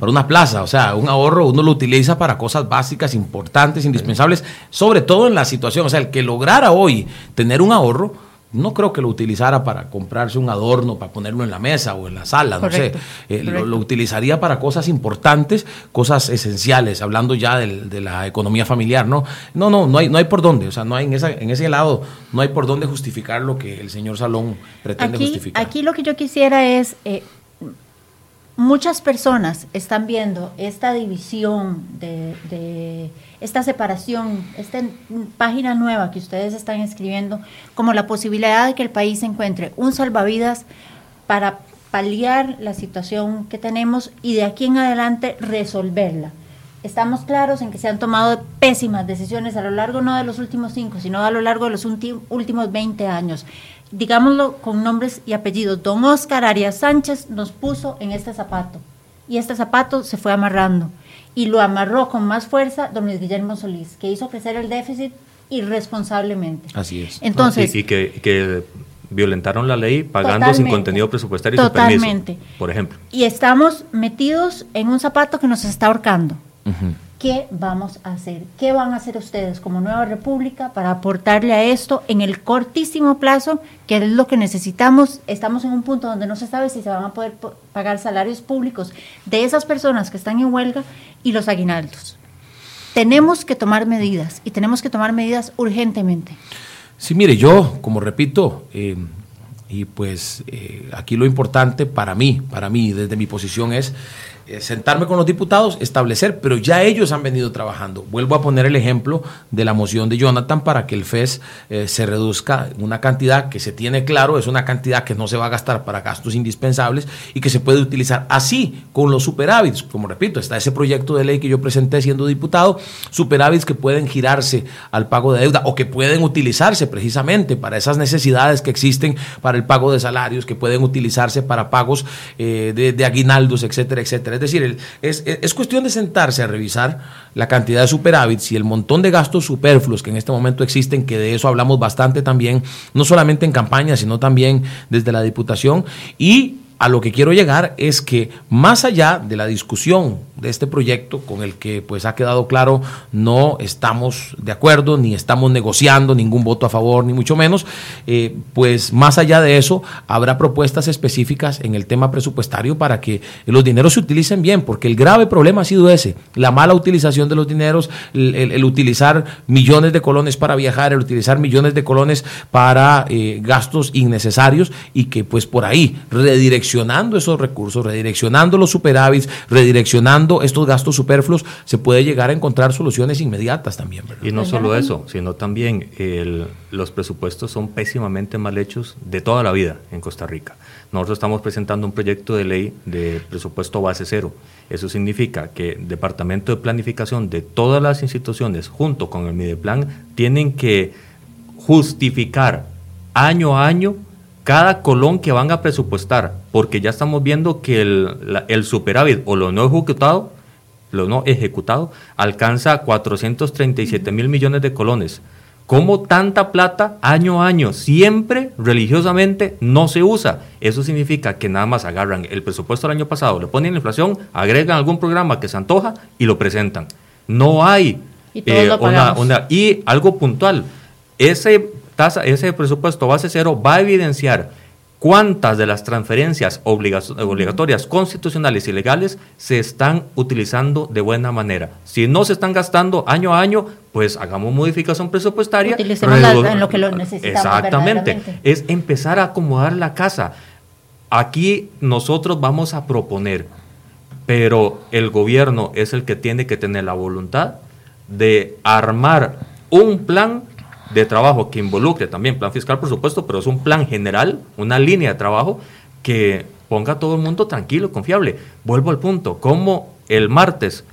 para una plaza, o sea, un ahorro uno lo utiliza para cosas básicas, importantes, indispensables, sobre todo en la situación, o sea, el que lograra hoy tener un ahorro, no creo que lo utilizara para comprarse un adorno, para ponerlo en la mesa o en la sala, no sé. Eh, lo, utilizaría para cosas importantes, cosas esenciales, hablando ya de la economía familiar, ¿no? No, no, no hay, no hay por dónde, o sea, no hay en, esa, en ese lado, no hay por dónde justificar lo que el señor Salón pretende justificar. Aquí lo que yo quisiera es, eh, muchas personas están viendo esta división de, esta separación, esta página nueva que ustedes están escribiendo, como la posibilidad de que el país encuentre un salvavidas para paliar la situación que tenemos y de aquí en adelante resolverla. Estamos claros en que se han tomado pésimas decisiones a lo largo no de los últimos cinco, sino a lo largo de los últimos 20 años digámoslo con nombres y apellidos, don Oscar Arias Sánchez nos puso en este zapato y este zapato se fue amarrando y lo amarró con más fuerza don Luis Guillermo Solís, que hizo crecer el déficit irresponsablemente. Así es. Entonces, y, que, violentaron la ley pagando sin contenido presupuestario y totalmente. por ejemplo. Y estamos metidos en un zapato que nos está ahorcando. ¿Qué vamos a hacer? ¿Qué van a hacer ustedes como Nueva República para aportarle a esto en el cortísimo plazo, que es lo que necesitamos? Estamos en un punto donde no se sabe si se van a poder pagar salarios públicos de esas personas que están en huelga y los aguinaldos. Tenemos que tomar medidas y tenemos que tomar medidas urgentemente. Sí, mire, yo, como repito, eh, y pues eh, aquí lo importante para mí, para mí, desde mi posición es sentarme con los diputados, establecer, pero ya ellos han venido trabajando. Vuelvo a poner el ejemplo de la moción de Jonathan para que el FES eh, se reduzca una cantidad que se tiene claro, es una cantidad que no se va a gastar para gastos indispensables y que se puede utilizar así con los superávits. Como repito, está ese proyecto de ley que yo presenté siendo diputado, superávits que pueden girarse al pago de deuda o que pueden utilizarse precisamente para esas necesidades que existen para el pago de salarios, que pueden utilizarse para pagos eh, de, de aguinaldos, etcétera, etcétera es decir, es, cuestión de sentarse a revisar la cantidad de superávits y el montón de gastos superfluos que en este momento existen, que de eso hablamos bastante también, no solamente en campaña, sino también desde la Diputación, y a lo que quiero llegar es que más allá de la discusión de este proyecto con el que pues ha quedado claro no estamos de acuerdo ni estamos negociando ningún voto a favor ni mucho menos eh, pues más allá de eso habrá propuestas específicas en el tema presupuestario para que los dineros se utilicen bien porque el grave problema ha sido ese la mala utilización de los dineros el, utilizar millones de colones para viajar el utilizar millones de colones para eh, gastos innecesarios y que pues por ahí redirección redireccionando esos recursos, redireccionando los superávits, redireccionando estos gastos superfluos, se puede llegar a encontrar soluciones inmediatas también. Y no solo eso, sino también los presupuestos son pésimamente mal hechos de toda la vida en Costa Rica. Nosotros estamos presentando un proyecto de ley de presupuesto base cero. Eso significa que el Departamento de Planificación de todas las instituciones, junto con el Mideplan, tienen que justificar año a año cada colón que van a presupuestar, porque ya estamos viendo que el, el superávit o lo no ejecutado, lo no ejecutado, alcanza 437 mil millones de colones. ¿Cómo tanta plata año a año, siempre religiosamente, no se usa? Eso significa que nada más agarran el presupuesto del año pasado, le ponen la inflación, agregan algún programa que se antoja y lo presentan. No hay y, eh, una, y algo puntual. Ese tasa, ese presupuesto base cero va a evidenciar cuántas de las transferencias obligatorias constitucionales y legales se están utilizando de buena manera. Si no se están gastando año a año, pues hagamos modificación presupuestaria. Utilicemos en lo que lo necesitamos. Exactamente. Es empezar a acomodar la casa. Aquí nosotros vamos a proponer, pero el gobierno es el que tiene que tener la voluntad de armar un plan de trabajo que involucre también plan fiscal, por supuesto, pero es un plan general, una línea de trabajo que ponga a todo el mundo tranquilo, confiable. Vuelvo al punto, como el martes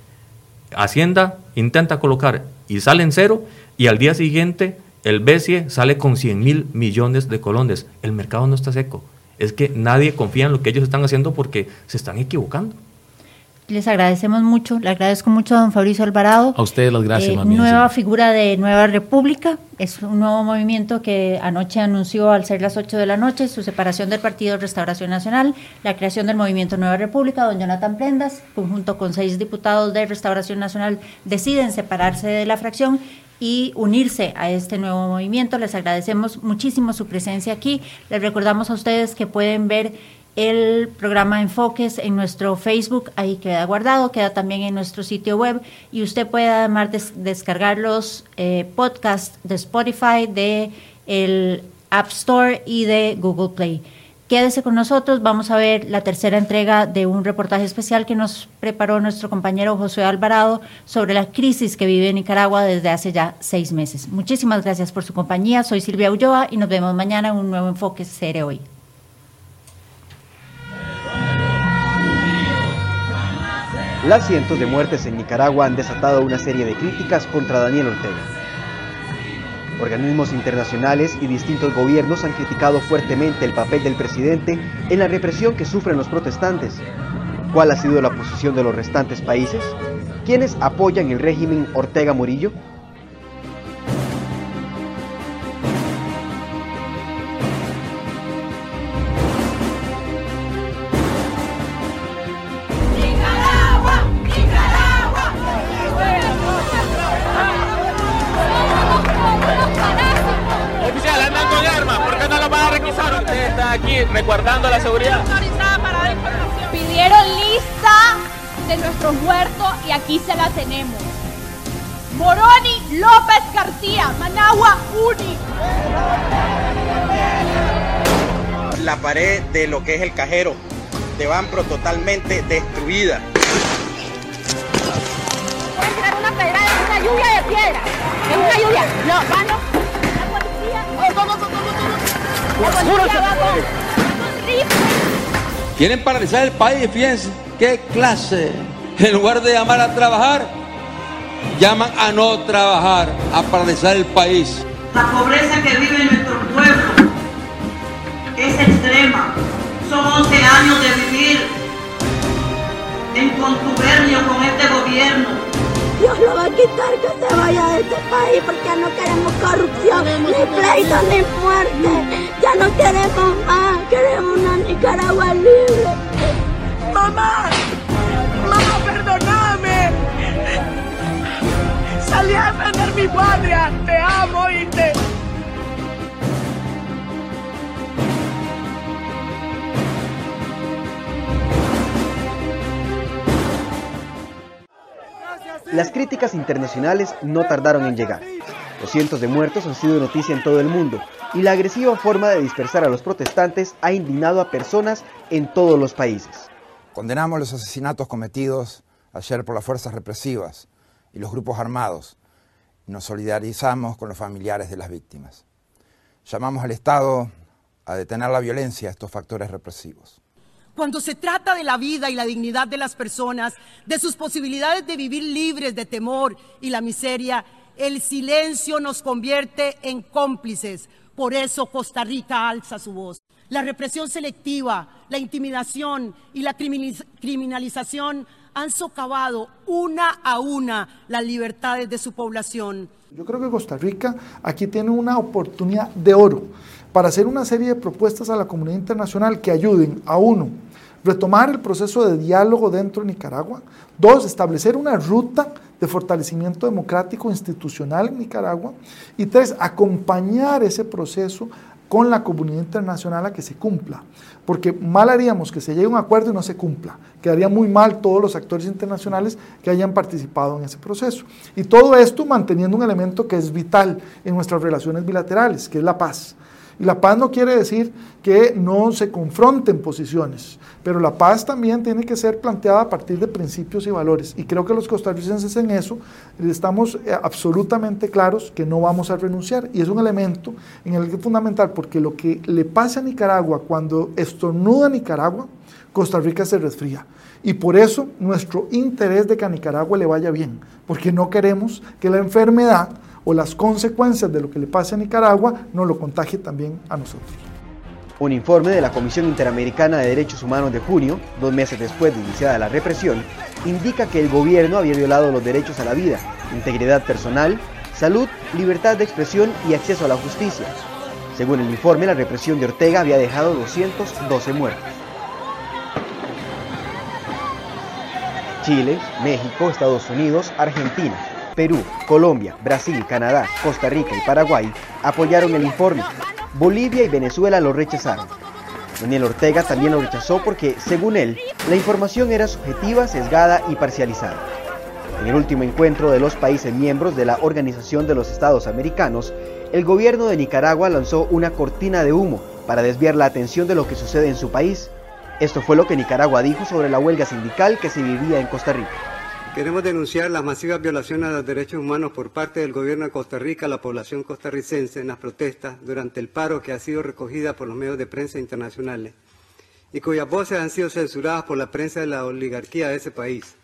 Hacienda intenta colocar y sale en cero y al día siguiente el BCE sale con 100 mil millones de colones. El mercado no está seco. Es que nadie confía en lo que ellos están haciendo porque se están equivocando. Les agradecemos mucho, le agradezco mucho a don Fabricio Alvarado. A ustedes las gracias, eh, Nueva figura de Nueva República, es un nuevo movimiento que anoche anunció al ser las 8 de la noche su separación del Partido Restauración Nacional, la creación del movimiento Nueva República, don Jonathan Prendas, conjunto con seis diputados de Restauración Nacional, deciden separarse de la fracción y unirse a este nuevo movimiento. Les agradecemos muchísimo su presencia aquí. Les recordamos a ustedes que pueden ver el programa Enfoques en nuestro Facebook, ahí queda guardado, queda también en nuestro sitio web y usted puede además descargar los eh, podcasts de Spotify, de el App Store y de Google Play. Quédese con nosotros, vamos a ver la tercera entrega de un reportaje especial que nos preparó nuestro compañero José Alvarado sobre la crisis que vive Nicaragua desde hace ya seis meses. Muchísimas gracias por su compañía, soy Silvia Ulloa y nos vemos mañana en un nuevo Enfoque Cere Hoy. Las cientos de muertes en Nicaragua han desatado una serie de críticas contra Daniel Ortega. Organismos internacionales y distintos gobiernos han criticado fuertemente el papel del presidente en la represión que sufren los protestantes. ¿Cuál ha sido la posición de los restantes países? ¿Quiénes apoyan el régimen Ortega Murillo? Pared de lo que es el cajero de Banpro totalmente destruida. Pueden tirar una pedra de una lluvia de piedra. Es una lluvia. No, mano. La policía. Oh, no, no, no, La policía va con... Quieren paralizar el país, fíjense, qué clase. En lugar de llamar a trabajar, llaman a no trabajar, a paralizar el país. La pobreza que vive es extrema. Son 11 años de vivir en contubernio con este gobierno. Dios lo va a quitar que se vaya de este país porque no queremos corrupción, ni pleito, ni muerte. Ya no queremos más, queremos una Nicaragua libre. ¡Mamá! ¡Mamá, perdóname! Salí a defender mi patria. Te amo y Las críticas internacionales no tardaron en llegar. Los cientos de muertos han sido noticia en todo el mundo y la agresiva forma de dispersar a los protestantes ha indignado a personas en todos los países. Condenamos los asesinatos cometidos ayer por las fuerzas represivas y los grupos armados. Nos solidarizamos con los familiares de las víctimas. Llamamos al Estado a detener la violencia a estos factores represivos. Cuando se trata de la vida y la dignidad de las personas, de sus posibilidades de vivir libres de temor y la miseria, el silencio nos convierte en cómplices. Por eso Costa Rica alza su voz. La represión selectiva, la intimidación y la criminalización han socavado una a una las libertades de su población. Yo creo que Costa Rica aquí tiene una oportunidad de oro para hacer una serie de propuestas a la comunidad internacional que ayuden a uno, retomar el proceso de diálogo dentro de Nicaragua, dos, establecer una ruta de fortalecimiento democrático institucional en Nicaragua y tres, acompañar ese proceso con la comunidad internacional a que se cumpla. Porque mal haríamos que se llegue a un acuerdo y no se cumpla. Quedaría muy mal todos los actores internacionales que hayan participado en ese proceso. Y todo esto manteniendo un elemento que es vital en nuestras relaciones bilaterales, que es la paz. Y la paz no quiere decir que no se confronten posiciones, pero la paz también tiene que ser planteada a partir de principios y valores. Y creo que los costarricenses en eso estamos eh, absolutamente claros que no vamos a renunciar. Y es un elemento en el que es fundamental, porque lo que le pasa a Nicaragua cuando estornuda Nicaragua, Costa Rica se resfría. Y por eso nuestro interés de que a Nicaragua le vaya bien, porque no queremos que la enfermedad o las consecuencias de lo que le pase a Nicaragua nos lo contagie también a nosotros. Un informe de la Comisión Interamericana de Derechos Humanos de junio, dos meses después de iniciada la represión, indica que el gobierno había violado los derechos a la vida, integridad personal, salud, libertad de expresión y acceso a la justicia. Según el informe, la represión de Ortega había dejado 212 muertos. Chile, México, Estados Unidos, Argentina, Perú, Colombia, Brasil, Canadá, Costa Rica y Paraguay apoyaron el informe. Bolivia y Venezuela lo rechazaron. Daniel Ortega también lo rechazó porque, según él, la información era subjetiva, sesgada y parcializada. En el último encuentro de los países miembros de la Organización de los Estados Americanos, el gobierno de Nicaragua lanzó una cortina de humo para desviar la atención de lo que sucede en su país. Esto fue lo que Nicaragua dijo sobre la huelga sindical que se vivía en Costa Rica. Queremos denunciar las masivas violaciones a los derechos humanos por parte del gobierno de Costa Rica a la población costarricense en las protestas durante el paro que ha sido recogida por los medios de prensa internacionales y cuyas voces han sido censuradas por la prensa de la oligarquía de ese país.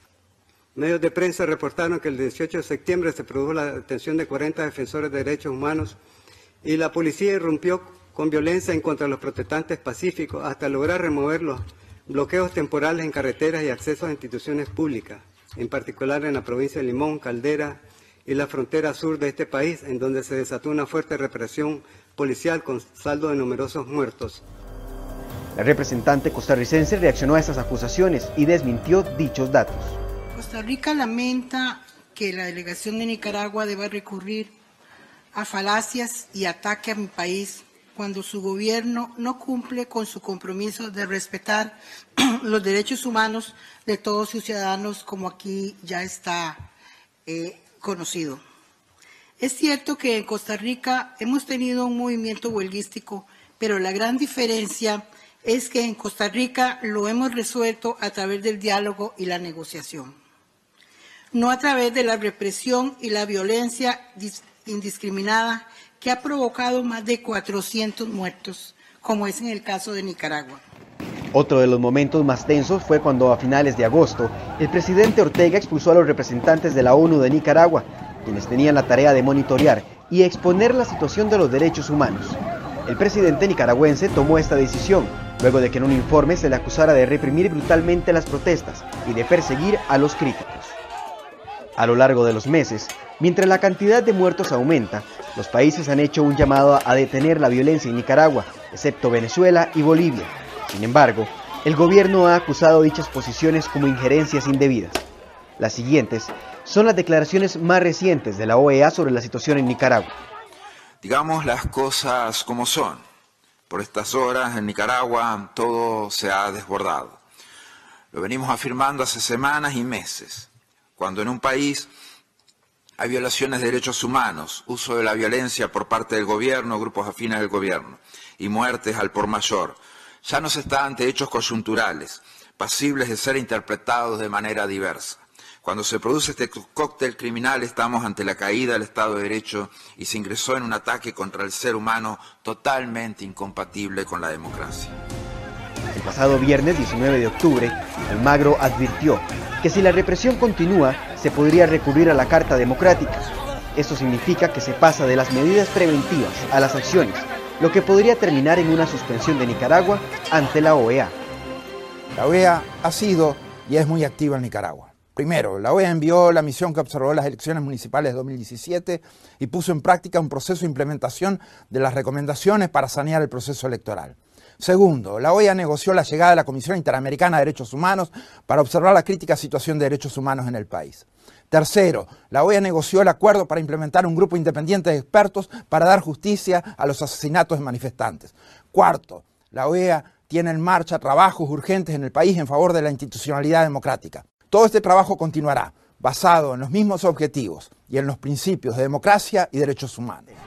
Medios de prensa reportaron que el 18 de septiembre se produjo la detención de 40 defensores de derechos humanos y la policía irrumpió con violencia en contra de los protestantes pacíficos hasta lograr remover los bloqueos temporales en carreteras y accesos a instituciones públicas en particular en la provincia de Limón, Caldera y la frontera sur de este país, en donde se desató una fuerte represión policial con saldo de numerosos muertos. La representante costarricense reaccionó a estas acusaciones y desmintió dichos datos. Costa Rica lamenta que la delegación de Nicaragua deba recurrir a falacias y ataque a mi país cuando su gobierno no cumple con su compromiso de respetar los derechos humanos de todos sus ciudadanos, como aquí ya está eh, conocido. Es cierto que en Costa Rica hemos tenido un movimiento huelguístico, pero la gran diferencia es que en Costa Rica lo hemos resuelto a través del diálogo y la negociación, no a través de la represión y la violencia indiscriminada que ha provocado más de 400 muertos, como es en el caso de Nicaragua. Otro de los momentos más tensos fue cuando a finales de agosto el presidente Ortega expulsó a los representantes de la ONU de Nicaragua, quienes tenían la tarea de monitorear y exponer la situación de los derechos humanos. El presidente nicaragüense tomó esta decisión luego de que en un informe se le acusara de reprimir brutalmente las protestas y de perseguir a los críticos. A lo largo de los meses, mientras la cantidad de muertos aumenta, los países han hecho un llamado a detener la violencia en Nicaragua, excepto Venezuela y Bolivia. Sin embargo, el gobierno ha acusado dichas posiciones como injerencias indebidas. Las siguientes son las declaraciones más recientes de la OEA sobre la situación en Nicaragua. Digamos las cosas como son. Por estas horas en Nicaragua todo se ha desbordado. Lo venimos afirmando hace semanas y meses. Cuando en un país Hay violaciones de derechos humanos, uso de la violencia por parte del gobierno, grupos afines del gobierno, y muertes al por mayor. Ya no se está ante hechos coyunturales, pasibles de ser interpretados de manera diversa. Cuando se produce este cóctel criminal estamos ante la caída del Estado de Derecho y se ingresó en un ataque contra el ser humano totalmente incompatible con la democracia. El pasado viernes 19 de octubre, Almagro advirtió que si la represión continúa, se podría recurrir a la Carta Democrática. Esto significa que se pasa de las medidas preventivas a las acciones, lo que podría terminar en una suspensión de Nicaragua ante la OEA. La OEA ha sido y es muy activa en Nicaragua. Primero, la OEA envió la misión que observó las elecciones municipales de 2017 y puso en práctica un proceso de implementación de las recomendaciones para sanear el proceso electoral. Segundo, la OEA negoció la llegada de la Comisión Interamericana de Derechos Humanos para observar la crítica situación de derechos humanos en el país. Tercero, la OEA negoció el acuerdo para implementar un grupo independiente de expertos para dar justicia a los asesinatos de manifestantes. Cuarto, la OEA tiene en marcha trabajos urgentes en el país en favor de la institucionalidad democrática. Todo este trabajo continuará, basado en los mismos objetivos y en los principios de democracia y derechos humanos.